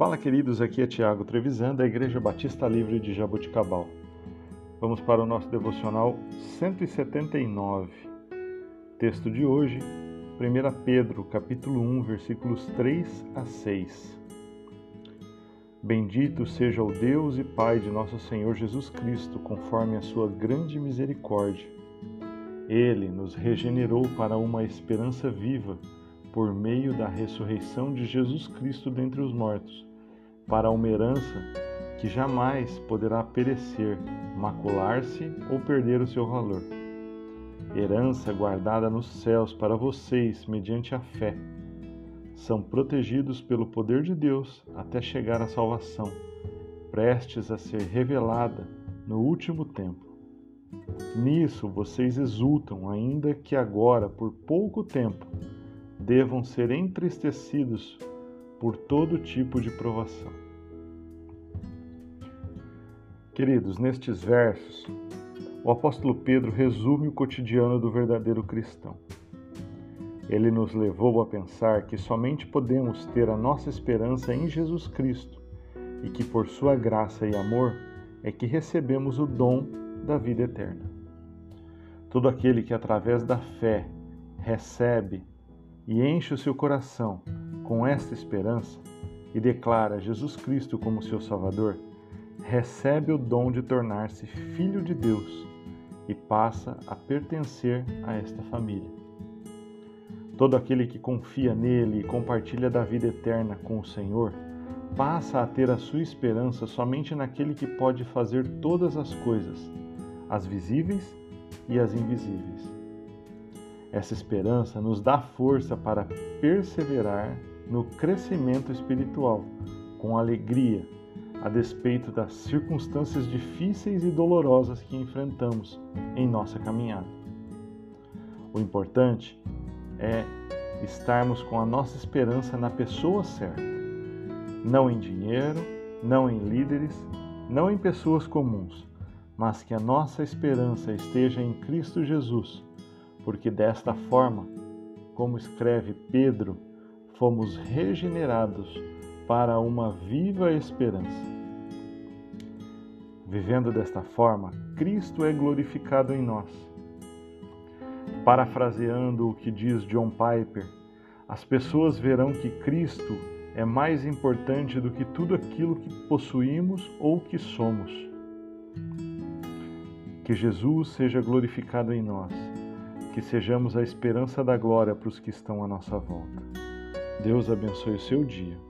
Fala, queridos, aqui é Tiago Trevisan, da Igreja Batista Livre de Jaboticabal. Vamos para o nosso devocional 179. Texto de hoje, 1 Pedro, capítulo 1, versículos 3 a 6. Bendito seja o Deus e Pai de nosso Senhor Jesus Cristo, conforme a sua grande misericórdia. Ele nos regenerou para uma esperança viva por meio da ressurreição de Jesus Cristo dentre os mortos para uma herança que jamais poderá perecer, macular-se ou perder o seu valor. Herança guardada nos céus para vocês mediante a fé. São protegidos pelo poder de Deus até chegar à salvação, prestes a ser revelada no último tempo. Nisso vocês exultam, ainda que agora, por pouco tempo, devam ser entristecidos por todo tipo de provação. Queridos, nestes versos, o apóstolo Pedro resume o cotidiano do verdadeiro cristão. Ele nos levou a pensar que somente podemos ter a nossa esperança em Jesus Cristo e que por sua graça e amor é que recebemos o dom da vida eterna. Todo aquele que através da fé recebe e enche o seu coração com esta esperança e declara Jesus Cristo como seu Salvador, recebe o dom de tornar-se filho de Deus e passa a pertencer a esta família. Todo aquele que confia nele e compartilha da vida eterna com o Senhor passa a ter a sua esperança somente naquele que pode fazer todas as coisas, as visíveis e as invisíveis. Essa esperança nos dá força para perseverar no crescimento espiritual, com alegria a despeito das circunstâncias difíceis e dolorosas que enfrentamos em nossa caminhada. O importante é estarmos com a nossa esperança na pessoa certa, não em dinheiro, não em líderes, não em pessoas comuns, mas que a nossa esperança esteja em Cristo Jesus, porque desta forma, como escreve Pedro, fomos regenerados para uma viva esperança. Vivendo desta forma, Cristo é glorificado em nós. Parafraseando o que diz John Piper, as pessoas verão que Cristo é mais importante do que tudo aquilo que possuímos ou que somos. Que Jesus seja glorificado em nós, que sejamos a esperança da glória para os que estão à nossa volta. Deus abençoe o seu dia.